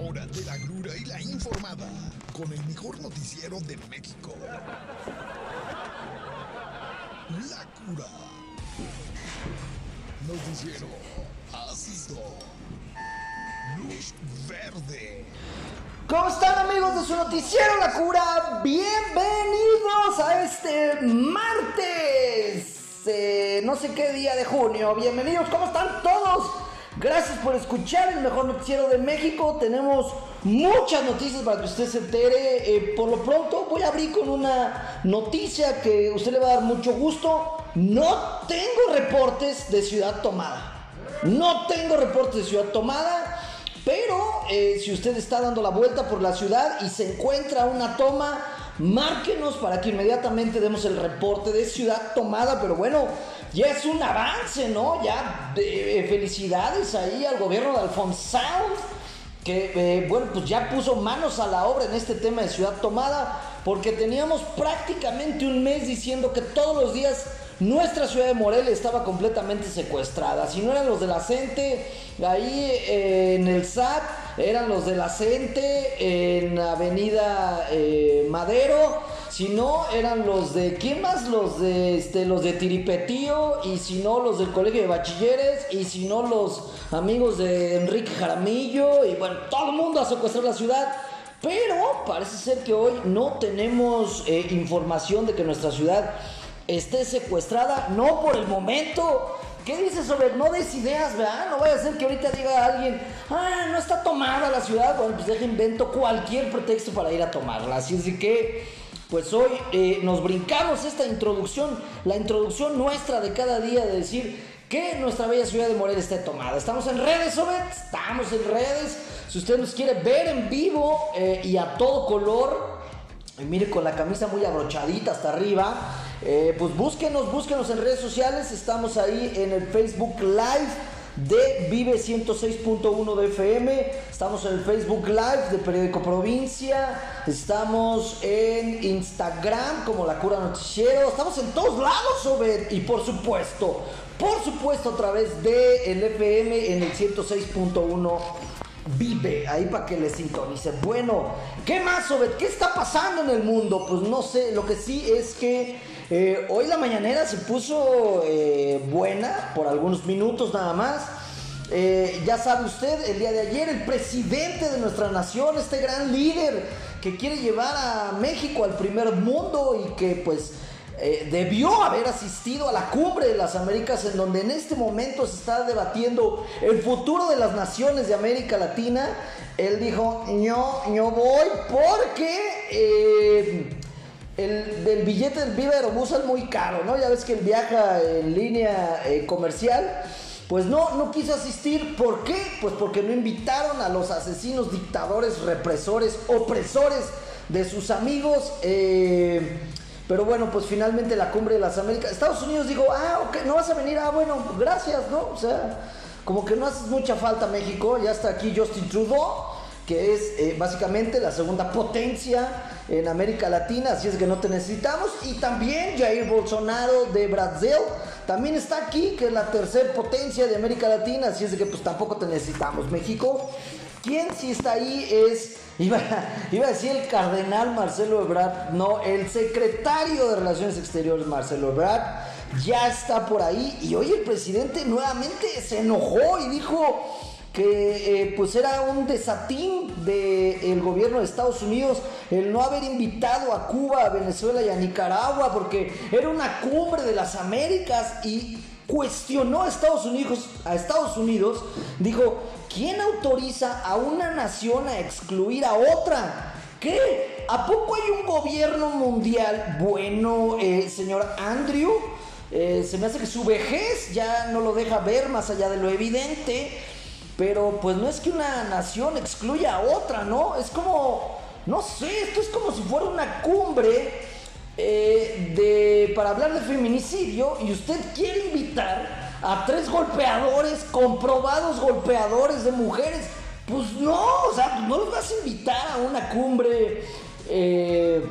Hora de la grura y la informada con el mejor noticiero de México. La cura. Noticiero ácido. Luz verde. ¿Cómo están amigos de su noticiero La Cura? Bienvenidos a este martes, eh, no sé qué día de junio. Bienvenidos, ¿cómo están todos? Gracias por escuchar el mejor noticiero de México. Tenemos muchas noticias para que usted se entere. Eh, por lo pronto voy a abrir con una noticia que usted le va a dar mucho gusto. No tengo reportes de ciudad tomada. No tengo reportes de ciudad tomada. Pero eh, si usted está dando la vuelta por la ciudad y se encuentra una toma, márquenos para que inmediatamente demos el reporte de ciudad tomada. Pero bueno, ya es un avance, ¿no? Ya eh, felicidades ahí al gobierno de Alfonsán, que eh, bueno, pues ya puso manos a la obra en este tema de ciudad tomada, porque teníamos prácticamente un mes diciendo que todos los días nuestra ciudad de Morelia estaba completamente secuestrada. Si no eran los de la CENTE, ahí eh, en el SAT, eran los de la CENTE, en Avenida eh, Madero. Si no, eran los de. ¿Quién más? Los de este, los de Tiripetío. Y si no, los del Colegio de Bachilleres. Y si no, los amigos de Enrique Jaramillo. Y bueno, todo el mundo a secuestrar la ciudad. Pero parece ser que hoy no tenemos eh, información de que nuestra ciudad esté secuestrada, no por el momento. ¿Qué dices sobre no des ideas, verdad? No vaya a ser que ahorita diga alguien, ah, no está tomada la ciudad. Bueno, pues deja invento cualquier pretexto para ir a tomarla. Así es de que, pues hoy eh, nos brincamos esta introducción, la introducción nuestra de cada día de decir que nuestra bella ciudad de Morelia esté tomada. Estamos en redes, Obed, estamos en redes. Si usted nos quiere ver en vivo eh, y a todo color, y mire con la camisa muy abrochadita hasta arriba, eh, pues búsquenos, búsquenos en redes sociales. Estamos ahí en el Facebook Live de Vive 106.1 de FM. Estamos en el Facebook Live de Periódico Provincia. Estamos en Instagram como La Cura Noticiero. Estamos en todos lados, Obed. Y por supuesto, por supuesto, a través de el FM en el 106.1 Vive, ahí para que le sintonice. Bueno, ¿qué más, Obed? ¿Qué está pasando en el mundo? Pues no sé, lo que sí es que eh, hoy la mañanera se puso eh, buena por algunos minutos nada más. Eh, ya sabe usted, el día de ayer el presidente de nuestra nación, este gran líder que quiere llevar a México al primer mundo y que pues debió haber asistido a la cumbre de las Américas en donde en este momento se está debatiendo el futuro de las naciones de América Latina. Él dijo, yo, yo voy porque el del billete del Viva Aerobús es muy caro, ¿no? Ya ves que él viaja en línea eh, comercial. Pues no, no quiso asistir. ¿Por qué? Pues porque no invitaron a los asesinos, dictadores, represores, opresores de sus amigos. Eh, pero bueno, pues finalmente la cumbre de las Américas. Estados Unidos dijo, ah, ok, no vas a venir. Ah, bueno, gracias, ¿no? O sea, como que no haces mucha falta México. Ya está aquí Justin Trudeau que es eh, básicamente la segunda potencia en América Latina, así es que no te necesitamos. Y también Jair Bolsonaro de Brasil también está aquí, que es la tercera potencia de América Latina, así es que pues tampoco te necesitamos. México, quien sí está ahí es, iba, iba a decir el cardenal Marcelo Ebrard, no, el secretario de Relaciones Exteriores Marcelo Ebrard ya está por ahí y hoy el presidente nuevamente se enojó y dijo que eh, pues era un desatín del gobierno de Estados Unidos el no haber invitado a Cuba, a Venezuela y a Nicaragua porque era una cumbre de las Américas y cuestionó a Estados Unidos, a Estados Unidos, dijo, ¿quién autoriza a una nación a excluir a otra? ¿Qué? ¿A poco hay un gobierno mundial bueno, eh, señor Andrew? Eh, se me hace que su vejez ya no lo deja ver más allá de lo evidente. Pero pues no es que una nación excluya a otra, ¿no? Es como, no sé, esto es como si fuera una cumbre eh, de, para hablar de feminicidio y usted quiere invitar a tres golpeadores, comprobados golpeadores de mujeres. Pues no, o sea, no los vas a invitar a una cumbre eh,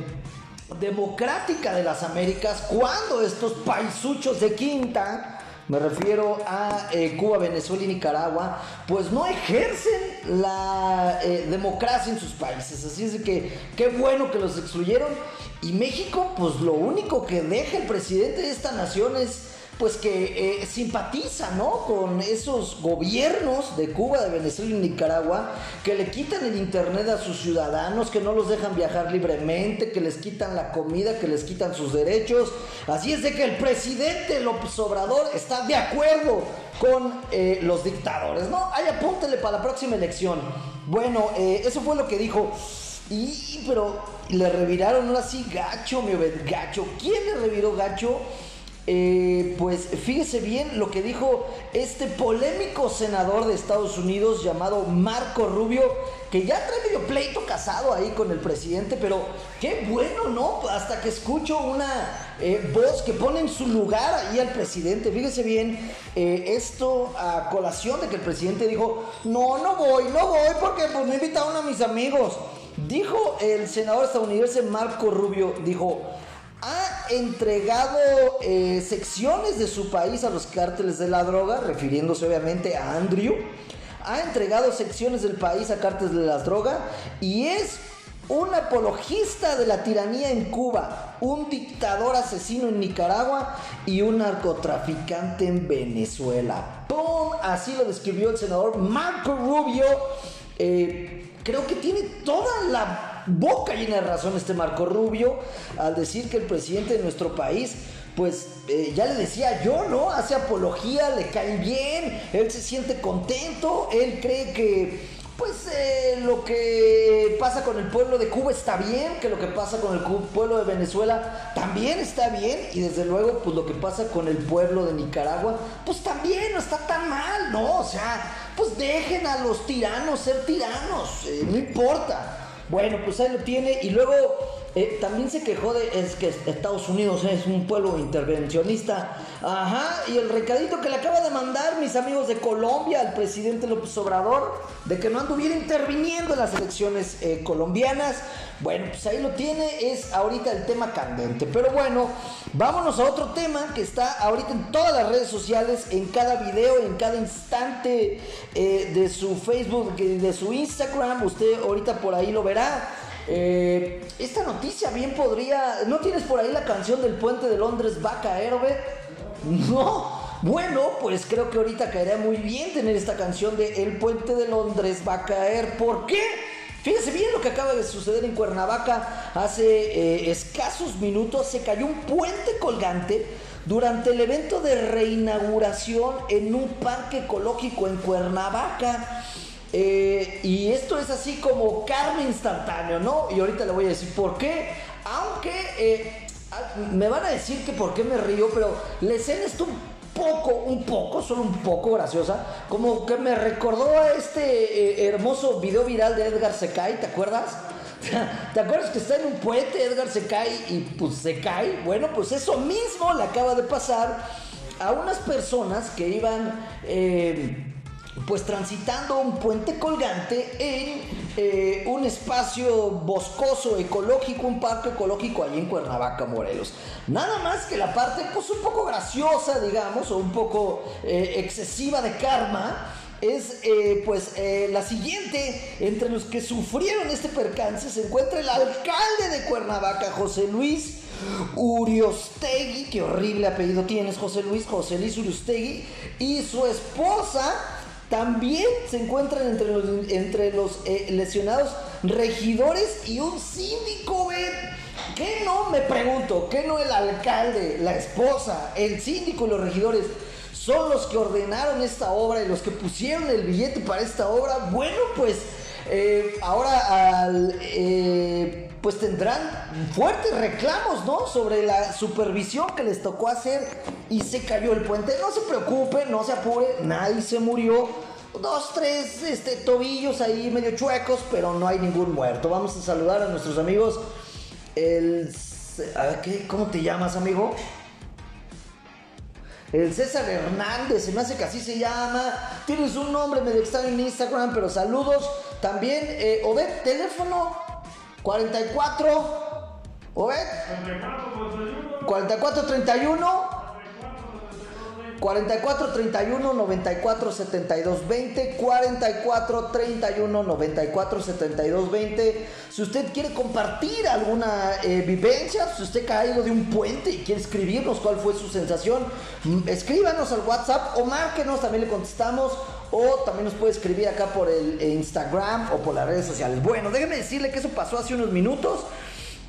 democrática de las Américas cuando estos paisuchos de quinta me refiero a eh, Cuba, Venezuela y Nicaragua, pues no ejercen la eh, democracia en sus países. Así es que qué bueno que los excluyeron. Y México, pues lo único que deja el presidente de esta nación es pues que eh, simpatiza, ¿no? Con esos gobiernos de Cuba, de Venezuela y Nicaragua que le quitan el internet a sus ciudadanos, que no los dejan viajar libremente, que les quitan la comida, que les quitan sus derechos. Así es de que el presidente López Obrador está de acuerdo con eh, los dictadores, ¿no? Ay, apúntele para la próxima elección. Bueno, eh, eso fue lo que dijo. Y, pero le reviraron ahora sí gacho, mi gacho. ¿Quién le reviró gacho? Eh, pues fíjese bien lo que dijo este polémico senador de Estados Unidos llamado Marco Rubio, que ya trae medio pleito casado ahí con el presidente, pero qué bueno, ¿no? Hasta que escucho una eh, voz que pone en su lugar ahí al presidente. Fíjese bien, eh, esto a colación de que el presidente dijo, no, no voy, no voy porque pues me invitaron a mis amigos. Dijo el senador estadounidense Marco Rubio, dijo, entregado eh, secciones de su país a los cárteles de la droga, refiriéndose obviamente a Andrew. Ha entregado secciones del país a cárteles de la droga y es un apologista de la tiranía en Cuba, un dictador asesino en Nicaragua y un narcotraficante en Venezuela. ¡Pum! Así lo describió el senador Marco Rubio. Eh, creo que tiene toda la boca llena de razón este Marco Rubio al decir que el presidente de nuestro país pues eh, ya le decía yo, ¿no? Hace apología, le cae bien, él se siente contento, él cree que pues eh, lo que pasa con el pueblo de Cuba está bien, que lo que pasa con el pueblo de Venezuela también está bien, y desde luego, pues lo que pasa con el pueblo de Nicaragua, pues también no está tan mal, ¿no? O sea, pues dejen a los tiranos ser tiranos, eh, no importa. Bueno, pues ahí lo tiene. Y luego eh, también se quejó de es que Estados Unidos es un pueblo intervencionista. Ajá, y el recadito que le acaba de mandar mis amigos de Colombia al presidente López Obrador de que no anduviera interviniendo en las elecciones eh, colombianas. Bueno, pues ahí lo tiene, es ahorita el tema candente. Pero bueno, vámonos a otro tema que está ahorita en todas las redes sociales, en cada video, en cada instante eh, de su Facebook, de su Instagram. Usted ahorita por ahí lo verá. Eh, esta noticia bien podría. ¿No tienes por ahí la canción del puente de Londres va a caer, No. Bueno, pues creo que ahorita caería muy bien tener esta canción de El puente de Londres va a caer. ¿Por qué? Fíjense bien lo que acaba de suceder en Cuernavaca. Hace eh, escasos minutos se cayó un puente colgante durante el evento de reinauguración en un parque ecológico en Cuernavaca. Eh, y esto es así como carne instantáneo, ¿no? Y ahorita le voy a decir por qué. Aunque eh, me van a decir que por qué me río, pero la escena está un poco, un poco, solo un poco graciosa. Como que me recordó a este eh, hermoso video viral de Edgar Secay, ¿te acuerdas? ¿Te acuerdas que está en un puente Edgar se cae y pues se cae? Bueno, pues eso mismo le acaba de pasar a unas personas que iban pues transitando un puente colgante en eh, un espacio boscoso, ecológico, un parque ecológico allí en Cuernavaca, Morelos. Nada más que la parte pues un poco graciosa, digamos, o un poco eh, excesiva de karma. Es eh, pues la siguiente, entre los que sufrieron este percance se encuentra el alcalde de Cuernavaca, José Luis Uriostegui, qué horrible apellido tienes, José Luis, José Luis Uriostegui, y su esposa, también se encuentran entre los, entre los eh, lesionados regidores y un síndico, ¿ven? ¿Qué no? Me pregunto, ¿qué no el alcalde, la esposa, el síndico y los regidores son los que ordenaron esta obra y los que pusieron el billete para esta obra? Bueno, pues eh, ahora al... Eh, pues tendrán fuertes reclamos, ¿no? Sobre la supervisión que les tocó hacer y se cayó el puente. No se preocupe, no se apure, nadie se murió. Dos, tres este, tobillos ahí medio chuecos, pero no hay ningún muerto. Vamos a saludar a nuestros amigos. El. ¿Cómo te llamas, amigo? El César Hernández, se me hace que así se llama. Tienes un nombre medio extraño en Instagram, pero saludos. También, eh, Obed, teléfono 44. ¿O 44, 31. 44 31 94 72 20 44 31 94 72 20 si usted quiere compartir alguna eh, vivencia si usted caído de un puente y quiere escribirnos cuál fue su sensación mm, escríbanos al whatsapp o márquenos también le contestamos o también nos puede escribir acá por el Instagram o por las redes sociales bueno déjeme decirle que eso pasó hace unos minutos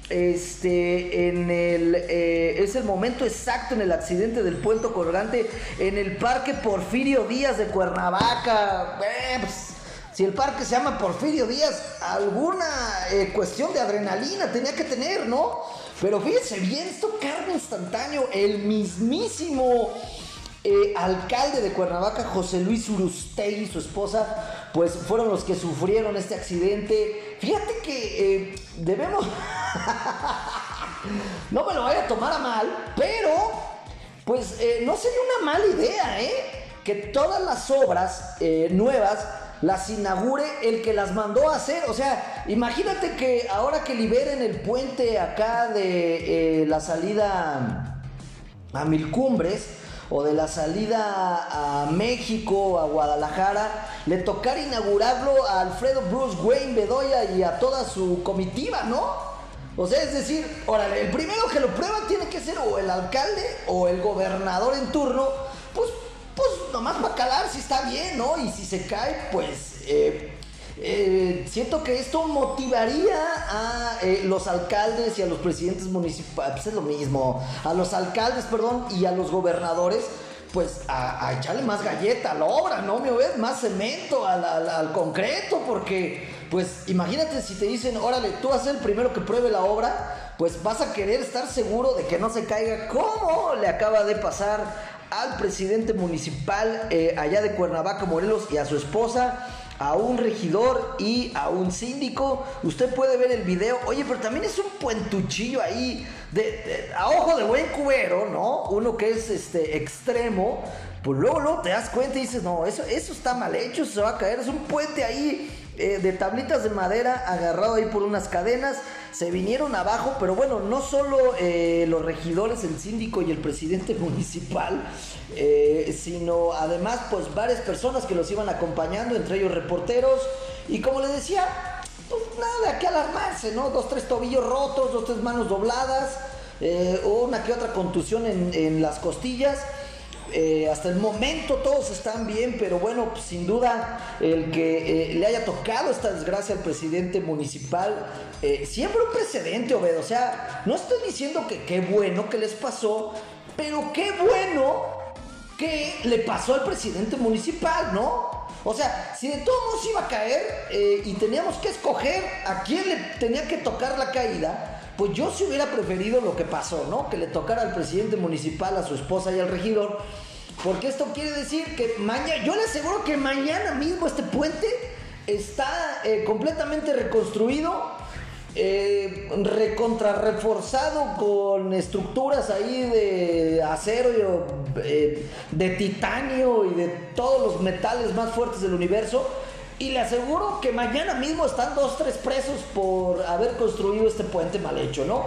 este, en el, eh, es el momento exacto en el accidente del puente colgante en el Parque Porfirio Díaz de Cuernavaca. Eh, pues, si el parque se llama Porfirio Díaz, alguna eh, cuestión de adrenalina tenía que tener, ¿no? Pero fíjense bien, esto carne instantáneo, el mismísimo alcalde de Cuernavaca, José Luis Urustegui y su esposa, pues fueron los que sufrieron este accidente. Fíjate que debemos... no me lo vaya a tomar a mal, pero pues eh, no sería una mala idea, ¿eh? Que todas las obras eh, nuevas las inaugure el que las mandó a hacer. O sea, imagínate que ahora que liberen el puente acá de la salida a Mil Cumbres o de la salida a México, a Guadalajara, le tocara inaugurarlo a Alfredo Bruce Wayne Bedoya y a toda su comitiva, ¿no? O sea, es decir, órale, el primero que lo prueba tiene que ser o el alcalde o el gobernador en turno, pues, pues nomás para calar si está bien, ¿no? Y si se cae, pues eh, eh, siento que esto motivaría a eh, los alcaldes y a los presidentes municipales, pues es lo mismo, a los alcaldes, perdón, y a los gobernadores, pues a, echarle más galleta a la obra, ¿no? ¿Me ves? Más cemento al concreto, porque pues imagínate si te dicen, órale, tú vas a ser el primero que pruebe la obra, pues vas a querer estar seguro de que no se caiga como le acaba de pasar al presidente municipal eh, allá de Cuernavaca, Morelos, y a su esposa, a un regidor y a un síndico. Usted puede ver el video. Oye, pero también es un puentuchillo ahí, de, a ojo de buen cubero, ¿no? Uno que es este extremo. Pues luego, luego te das cuenta y dices, no, eso, eso está mal hecho, se va a caer. Es un puente ahí eh, de tablitas de madera agarrado ahí por unas cadenas. Se vinieron abajo, pero bueno, no solo eh, los regidores, el síndico y el presidente municipal, eh, sino además pues varias personas que los iban acompañando, entre ellos reporteros. Y como les decía, pues nada aquí alarmarse, ¿no? Dos, tres tobillos rotos, dos, tres manos dobladas, una que otra contusión en las costillas. Eh, hasta el momento todos están bien, pero bueno, pues, sin duda el que eh, le haya tocado esta desgracia al presidente municipal, eh, siempre un precedente, Obed. O sea, no estoy diciendo que qué bueno que les pasó, pero qué bueno que le pasó al presidente municipal, ¿no? O sea, si de todos modos iba a caer y teníamos que escoger a quién le tenía que tocar la caída, pues yo sí hubiera preferido lo que pasó, ¿no? Que le tocara al presidente municipal, a su esposa y al regidor. Porque esto quiere decir que mañana, yo le aseguro que mañana mismo este puente está eh, completamente reconstruido, eh, recontrarreforzado con estructuras ahí de acero, eh, de titanio y de todos los metales más fuertes del universo y le aseguro que mañana mismo están dos, tres presos por haber construido este puente mal hecho, ¿no?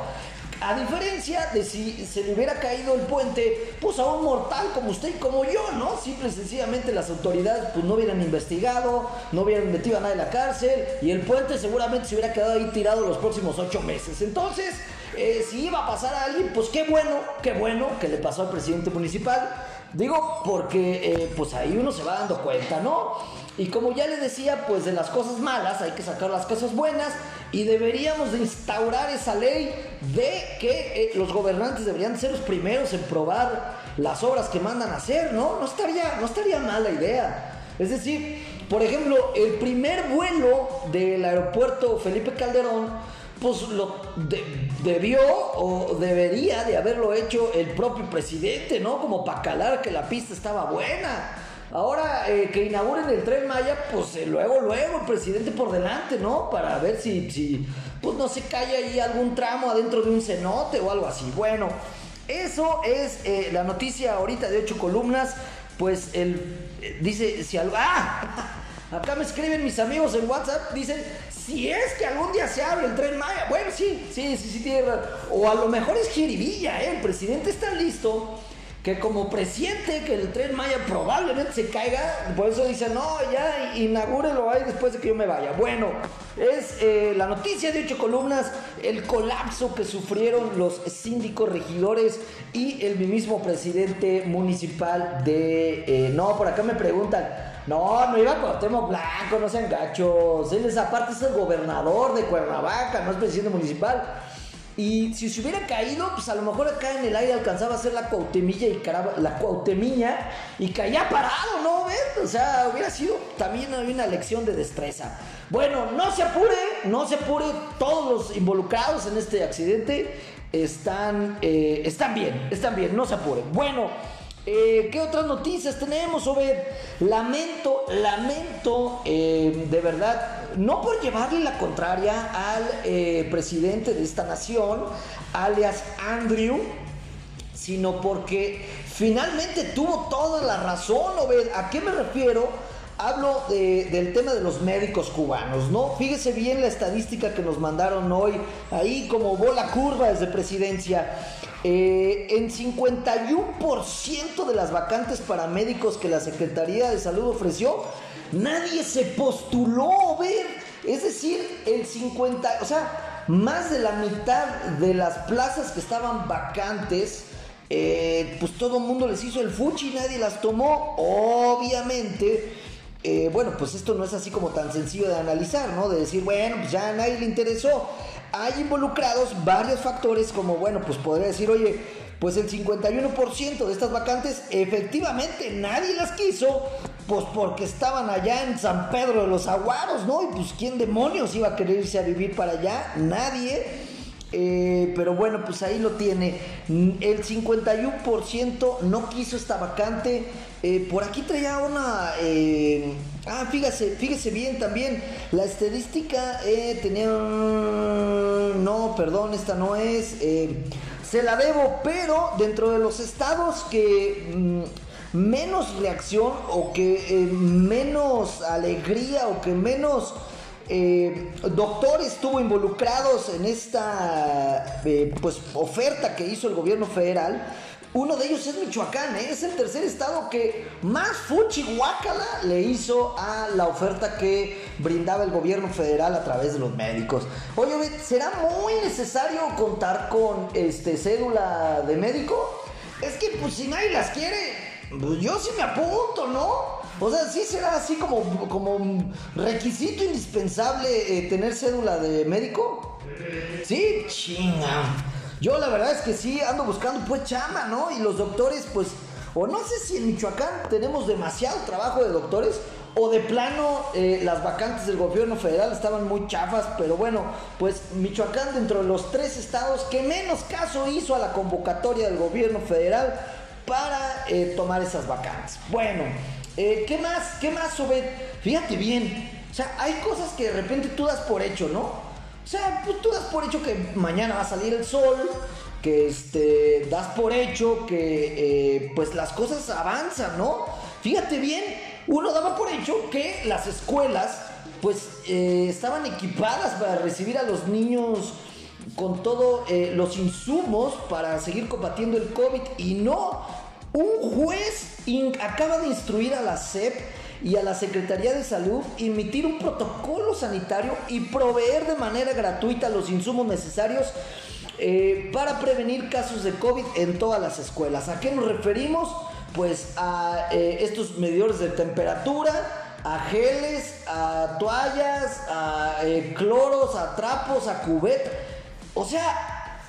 A diferencia de si se le hubiera caído el puente, pues a un mortal como usted y como yo, ¿no? Simple y sencillamente las autoridades pues no hubieran investigado, no hubieran metido a nadie en la cárcel y el puente seguramente se hubiera quedado ahí tirado los próximos ocho meses. Entonces, eh, si iba a pasar a alguien, pues qué bueno, qué bueno que le pasó al presidente municipal. Digo, porque eh, pues ahí uno se va dando cuenta, ¿no? Y como ya le decía, pues de las cosas malas hay que sacar las cosas buenas y deberíamos de instaurar esa ley de que eh, los gobernantes deberían ser los primeros en probar las obras que mandan a hacer, ¿no? No estaría, no estaría mal la idea. Es decir, por ejemplo, el primer vuelo del aeropuerto Felipe Calderón, pues lo debió o debería de haberlo hecho el propio presidente, ¿no? Como para calar que la pista estaba buena. Ahora eh, que inauguren el tren Maya, pues eh, luego, luego el presidente por delante, ¿no? Para ver si, si pues no se cae ahí algún tramo adentro de un cenote o algo así. Bueno, eso es eh, la noticia ahorita de ocho columnas. Pues él dice, si algo... ¡Ah! Acá me escriben mis amigos en WhatsApp, dicen, si es que algún día se abre el tren Maya. Bueno, sí, sí, sí, sí, tiene O a lo mejor es jiribilla, ¿eh? El presidente está listo que como presiente que el tren Maya probablemente se caiga, por eso dice, no, ya inaugúrelo ahí después de que yo me vaya. Bueno, es eh, la noticia de ocho columnas, el colapso que sufrieron los síndicos regidores y el mismo presidente municipal de... Eh, no, por acá me preguntan, no, no iba Cuauhtémoc Blanco, no sean gachos, él es aparte es el gobernador de Cuernavaca, no es presidente municipal. Y si se hubiera caído, pues a lo mejor acá en el aire alcanzaba a hacer la cuautemilla y caraba, la cuautemiña y caía parado, ¿no? ¿Ves? O sea, hubiera sido también una lección de destreza. Bueno, no se apure, no se apure, todos los involucrados en este accidente están, eh, están bien, están bien, no se apure. Bueno, eh, ¿qué otras noticias tenemos, Obed? Lamento, lamento, eh, de verdad, no por llevarle la contraria al eh, presidente de esta nación, alias Andrew, sino porque finalmente tuvo toda la razón, ¿A qué me refiero? Hablo del tema de los médicos cubanos, ¿no? Fíjese bien la estadística que nos mandaron hoy, ahí como bola curva desde presidencia. Eh, en 51% de las vacantes para médicos que la Secretaría de Salud ofreció, Nadie se postuló, ver. Es decir, el 50, o sea, más de la mitad de las plazas que estaban vacantes, eh, pues todo el mundo les hizo el fuchi y nadie las tomó. Obviamente, eh, bueno, pues esto no es así como tan sencillo de analizar, ¿no? De decir, bueno, pues ya a nadie le interesó. Hay involucrados varios factores como, bueno, pues podría decir, oye, pues el 51% de estas vacantes efectivamente nadie las quiso, pues porque estaban allá en San Pedro de los Aguaros, ¿no? Y pues quién demonios iba a querer irse a vivir para allá, nadie. Eh, pero bueno, pues ahí lo tiene. El 51% no quiso esta vacante. Eh, por aquí traía una... Eh, ah, fíjese, fíjese bien también. La estadística tenía... No, perdón, esta no es se la debo, pero dentro de los estados que mm, menos reacción o que eh, menos alegría o que menos eh, doctores estuvo involucrados en esta eh, pues oferta que hizo el gobierno federal uno de ellos es Michoacán, ¿eh? es el tercer estado que más fuchihuacala le hizo a la oferta que brindaba el gobierno federal a través de los médicos. Oye, ¿será muy necesario contar con este cédula de médico? Es que pues si nadie las quiere, pues yo sí me apunto, ¿no? O sea, sí será así como, como requisito indispensable eh, tener cédula de médico. Sí, chinga. Yo la verdad es que sí ando buscando pues chama, ¿no? Y los doctores pues, o no sé si en Michoacán tenemos demasiado trabajo de doctores, o de plano eh, las vacantes del gobierno federal estaban muy chafas, pero bueno, pues Michoacán dentro de los tres estados que menos caso hizo a la convocatoria del gobierno federal para eh, tomar esas vacantes. Bueno, eh, ¿qué más? ¿Qué más, sobre? Fíjate bien, o sea, hay cosas que de repente tú das por hecho, ¿no? O sea, pues tú das por hecho que mañana va a salir el sol, que este, das por hecho que eh, pues las cosas avanzan, ¿no? Fíjate bien, uno daba por hecho que las escuelas pues eh, estaban equipadas para recibir a los niños con todos eh, los insumos para seguir combatiendo el COVID y no, un juez acaba de instruir a la SEP y a la Secretaría de Salud emitir un protocolo sanitario y proveer de manera gratuita los insumos necesarios eh, para prevenir casos de COVID en todas las escuelas. ¿A qué nos referimos? Pues a eh, estos medidores de temperatura, a geles, a toallas, a eh, cloros, a trapos, a cubet. O sea,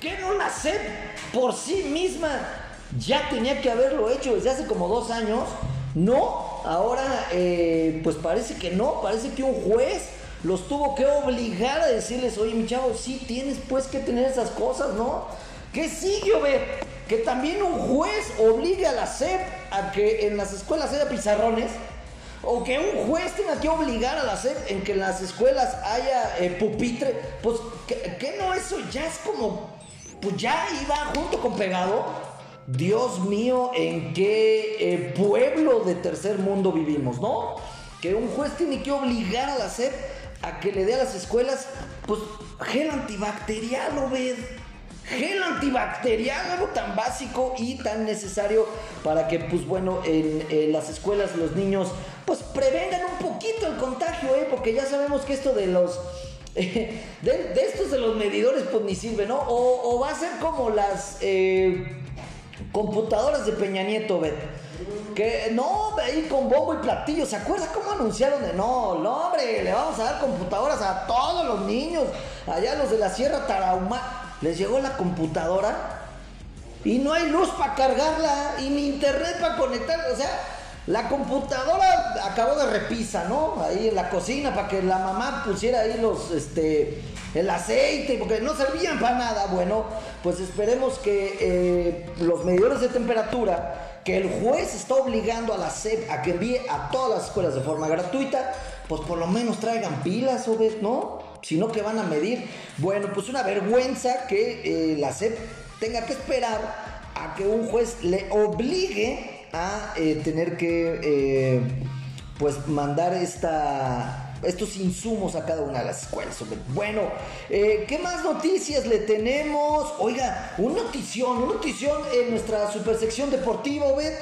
que no la SEP por sí misma ya tenía que haberlo hecho desde hace como dos años. No, ahora eh, pues parece que no, parece que un juez los tuvo que obligar a decirles, oye mi chavo, sí tienes pues que tener esas cosas, ¿no? ¿Qué sigue, ve? Que también un juez obligue a la SEP a que en las escuelas haya pizarrones. O que un juez tenga que obligar a la SEP en que en las escuelas haya eh, pupitre. Pues, ¿qué, no? Eso ya es como. Pues ya iba junto con pegado. Dios mío, ¿en qué eh, pueblo de tercer mundo vivimos, no? Que un juez tiene que obligar a la SEP a que le dé a las escuelas, pues, gel antibacterial, ¿no ves? gel antibacterial, algo tan básico y tan necesario para que, pues bueno, en, las escuelas los niños, pues prevengan un poquito el contagio, ¿eh? Porque ya sabemos que esto de los... de, estos de los medidores, pues ni sirve, ¿no? O, va a ser como las eh, computadoras de Peña Nieto, ¿ves? Que no, ahí con bombo y platillo. ¿Se acuerda cómo anunciaron de no? No, hombre, le vamos a dar computadoras a todos los niños. Allá los de la Sierra Tarahumá. Les llegó la computadora y no hay luz para cargarla y ni internet para conectarla. O sea, la computadora acabó de repisa, ¿no? Ahí en la cocina para que la mamá pusiera ahí los, este, el aceite, porque no servían para nada. Bueno, pues esperemos que eh, los medidores de temperatura que el juez está obligando a la SEP a que envíe a todas las escuelas de forma gratuita, pues por lo menos traigan pilas, ¿no? Si no, que van a medir. Bueno, pues una vergüenza que eh, la SEP tenga que esperar a que un juez le obligue a eh, tener que, eh, pues, mandar esta estos insumos a cada una de las escuelas. Bueno, eh, ¿qué más noticias le tenemos? Oiga, un notición, un notición en nuestra supersección deportiva, ¿ves?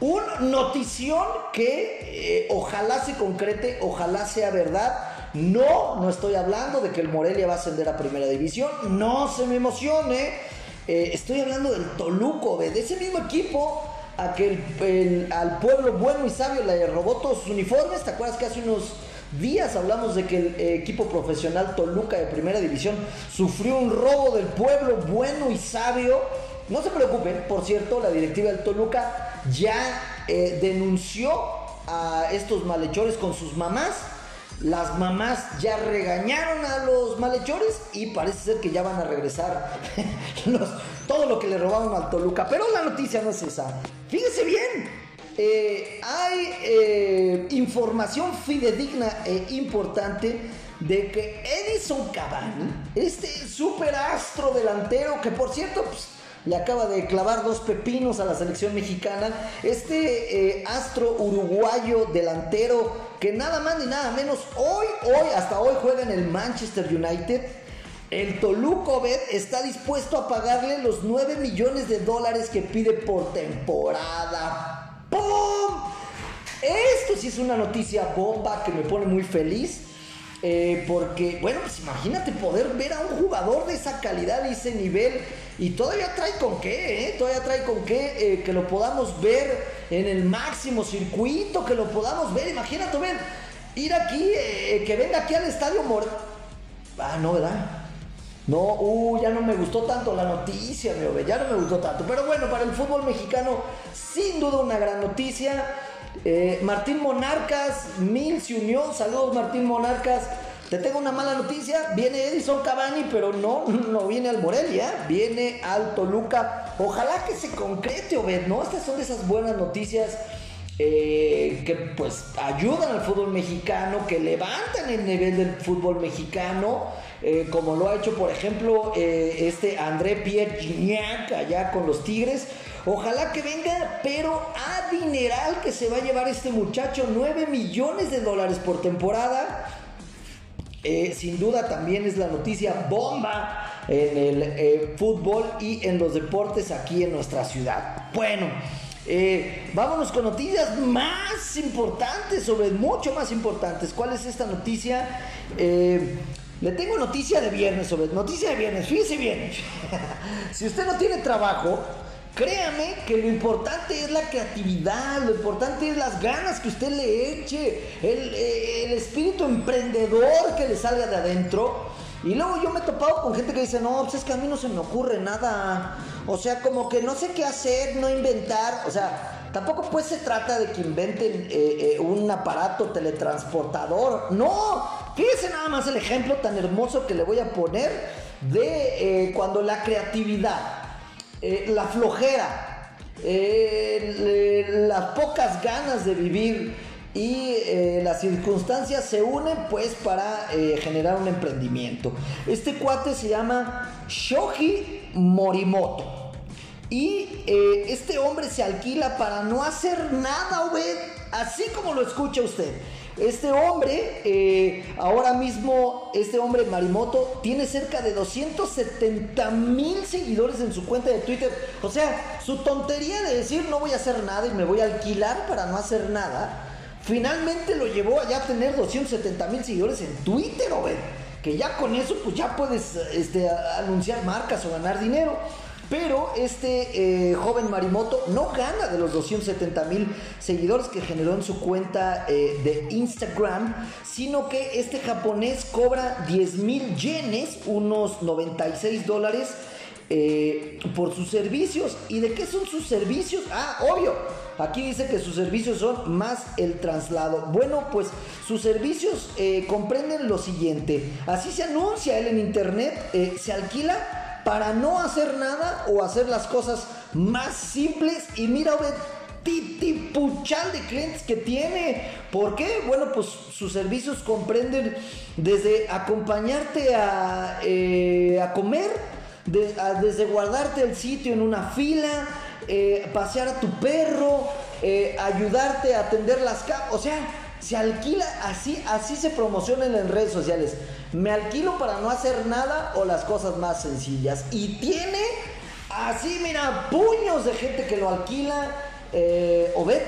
Un notición que ojalá se concrete, ojalá sea verdad. No, no estoy hablando de que el Morelia va a ascender a primera división. No se me emocione. Estoy hablando del Toluco, de ese mismo equipo a que al pueblo bueno y sabio le robó todos sus uniformes. ¿Te acuerdas que hace unos días hablamos de que el equipo profesional Toluca de Primera División sufrió un robo del pueblo bueno y sabio. No se preocupen, por cierto, la directiva del Toluca ya eh, denunció a estos malhechores con sus mamás. Las mamás ya regañaron a los malhechores y parece ser que ya van a regresar todo lo que le robaron al Toluca. Pero la noticia no es esa. Fíjense bien, eh, hay eh, información fidedigna e importante de que Edison Cavani, este superastro delantero, que por cierto pues, le acaba de clavar dos pepinos a la selección mexicana, este eh, astro uruguayo delantero que nada más ni nada menos hoy, hoy, hasta hoy juega en el Manchester United. El Toluco está dispuesto a pagarle los 9 millones de dólares que pide por temporada. ¡Pum! Esto sí es una noticia bomba que me pone muy feliz. Eh, porque, bueno, pues imagínate poder ver a un jugador de esa calidad y ese nivel. Y todavía trae con qué, ¿eh? Todavía trae con qué eh, que lo podamos ver en el máximo circuito, que lo podamos ver. Imagínate, ven, ir aquí, eh, que venga aquí al estadio Mor. Ah, no, ¿verdad? No, uh, ya no me gustó tanto la noticia, me ya no me gustó tanto. Pero bueno, para el fútbol mexicano, sin duda una gran noticia. Eh, Martín Monarcas, Mil se unió. Saludos, Martín Monarcas. Te tengo una mala noticia. Viene Edison Cavani, pero no, no viene al Morelia, viene al Toluca. Ojalá que se concrete, Obed, ¿no? Estas son de esas buenas noticias. Eh, que pues ayudan al fútbol mexicano, que levantan el nivel del fútbol mexicano. Eh, como lo ha hecho, por ejemplo, eh, este André Pierre Gignac allá con los Tigres. Ojalá que venga, pero a dineral que se va a llevar este muchacho, 9 millones de dólares por temporada. Eh, sin duda también es la noticia bomba en el fútbol y en los deportes aquí en nuestra ciudad. Bueno, vámonos con noticias más importantes, sobre mucho más importantes. ¿Cuál es esta noticia? Le tengo noticia de viernes sobre noticia de viernes. Fíjese bien. si usted no tiene trabajo, créame que lo importante es la creatividad, lo importante es las ganas que usted le eche, el, el espíritu emprendedor que le salga de adentro. Y luego yo me he topado con gente que dice, no, pues es que a mí no se me ocurre nada. O sea, como que no sé qué hacer, no inventar. O sea, tampoco pues se trata de que inventen eh, eh, un aparato teletransportador. No, fíjese nada más el ejemplo tan hermoso que le voy a poner de eh, cuando la creatividad, la flojera, las pocas ganas de vivir, y eh, las circunstancias se unen pues para eh, generar un emprendimiento. Este cuate se llama Shoji Morimoto. Y eh, este hombre se alquila para no hacer nada, Obed, así como lo escucha usted. Este hombre, eh, ahora mismo, este hombre Marimoto, tiene cerca de 270 mil seguidores en su cuenta de Twitter. O sea, su tontería de decir no voy a hacer nada y me voy a alquilar para no hacer nada, finalmente lo llevó a ya tener 270 mil seguidores en Twitter, Que ya con eso, pues ya puedes este, anunciar marcas o ganar dinero. Pero este eh, joven Marimoto no gana de los 270 mil seguidores que generó en su cuenta eh, de Instagram, sino que este japonés cobra 10 mil yenes, unos 96 dólares. Eh, por sus servicios. ¿Y de qué son sus servicios? Ah, obvio. Aquí dice que sus servicios son más el traslado. Bueno, pues sus servicios comprenden lo siguiente. Así se anuncia él en internet. se alquila para no hacer nada o hacer las cosas más simples. Y mira, ve, titipuchal de clientes que tiene. ¿Por qué? Bueno, pues sus servicios comprenden desde acompañarte a, eh, a comer, desde guardarte el sitio en una fila, eh, pasear a tu perro, eh, ayudarte a atender las. O sea, se alquila así, así se promociona en redes sociales. Me alquilo para no hacer nada o las cosas más sencillas. Y tiene así, mira, puños de gente que lo alquila. Eh, o ve,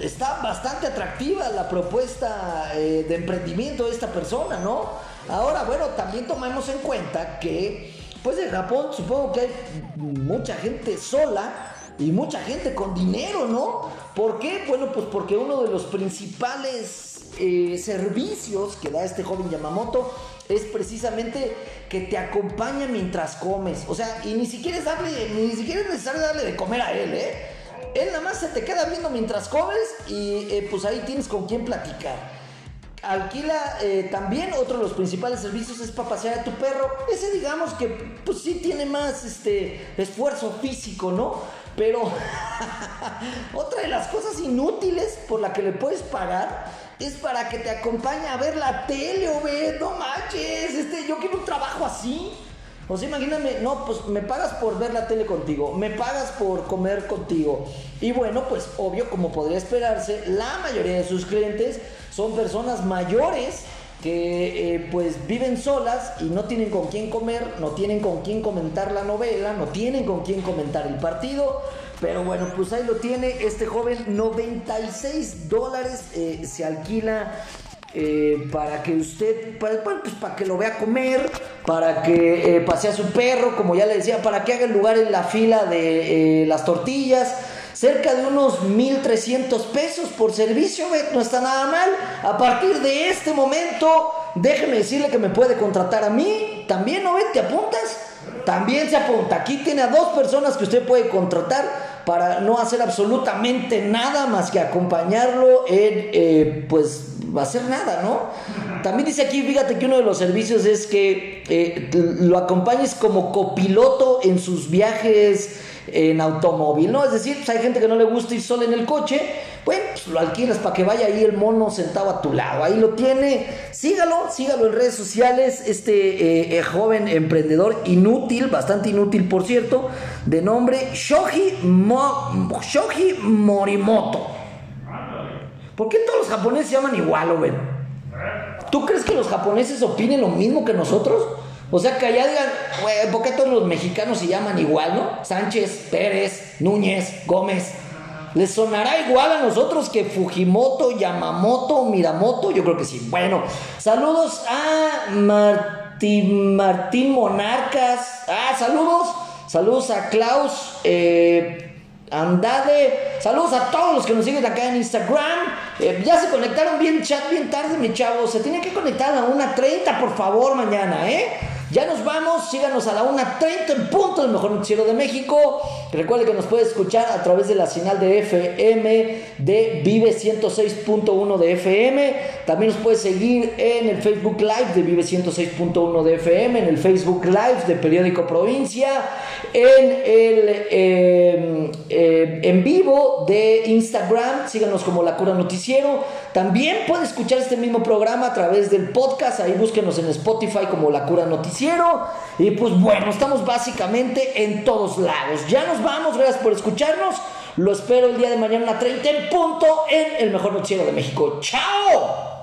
está bastante atractiva la propuesta eh, de emprendimiento de esta persona, ¿no? Ahora, bueno, también tomemos en cuenta que, pues en Japón supongo que hay mucha gente sola y mucha gente con dinero, ¿no? ¿Por qué? Bueno, pues porque uno de los principales eh, servicios que da este joven Yamamoto es precisamente que te acompaña mientras comes. O sea, y ni siquiera es darle, ni siquiera es necesario darle de comer a él, ¿eh? Él nada más se te queda viendo mientras comes y eh, pues ahí tienes con quién platicar. Alquila eh, también otro de los principales servicios es para pasear a tu perro. Ese digamos que pues sí tiene más este esfuerzo físico, ¿no? Pero otra de las cosas inútiles por la que le puedes pagar es para que te acompañe a ver la tele o ver, no manches, este, yo quiero un trabajo así. O sea, imagíname, no, pues me pagas por ver la tele contigo, me pagas por comer contigo. Y bueno, pues obvio, como podría esperarse, la mayoría de sus clientes son personas mayores que eh, pues viven solas y no tienen con quién comer, no tienen con quién comentar la novela, no tienen con quién comentar el partido. Pero bueno, pues ahí lo tiene este joven, 96 dólares eh, se alquila eh, para que usted, pues para que lo vea comer, para que pase a su perro, como ya le decía, para que haga el lugar en la fila de las tortillas cerca de unos 1.300 pesos por servicio, no está nada mal. A partir de este momento, déjeme decirle que me puede contratar a mí, también, ¿no ¿Te apuntas? También se apunta. Aquí tiene a dos personas que usted puede contratar para no hacer absolutamente nada más que acompañarlo en, eh, pues, hacer nada, ¿no? También dice aquí, fíjate que uno de los servicios es que eh, lo acompañes como copiloto en sus viajes en automóvil, ¿no? Es decir, pues hay gente que no le gusta ir solo en el coche, pues lo alquilas para que vaya ahí el mono sentado a tu lado, ahí lo tiene, sígalo, sígalo en redes sociales, este eh, eh, joven emprendedor inútil, bastante inútil por cierto, de nombre Shoji, Morimoto. ¿Por qué todos los japoneses se llaman igual, güey? ¿Tú crees que los japoneses opinen lo mismo que nosotros? O sea, que allá digan, güey, ¿por qué todos los mexicanos se llaman igual, no? Sánchez, Pérez, Núñez, Gómez. ¿Les sonará igual a nosotros que Fujimoto, Yamamoto, Miramoto? Yo creo que sí. Bueno, saludos a Martín, Martín Monarcas. Ah, saludos. Saludos a Klaus. Eh, Andade, saludos a todos los que nos siguen acá en Instagram. Eh, ya se conectaron bien chat, bien tarde, mi chavo. Se tiene que conectar a una 30, por favor, mañana, ¿eh? Ya nos vamos, síganos a la 1.30 en punto del mejor noticiero de México. Recuerde que nos puede escuchar a través de la señal de FM de Vive 106.1 de FM. También nos puede seguir en el Facebook Live de Vive 106.1 de FM, en el Facebook Live de Periódico Provincia, en el em, em, en vivo de Instagram. Síganos como La Cura Noticiero. También puede escuchar este mismo programa a través del podcast. Ahí búsquenos en Spotify como La Cura noticiero. Y pues bueno, estamos básicamente en todos lados. Ya nos vamos, gracias por escucharnos. Lo espero el día de mañana a 30 en punto en el mejor noticiero de México. ¡Chao!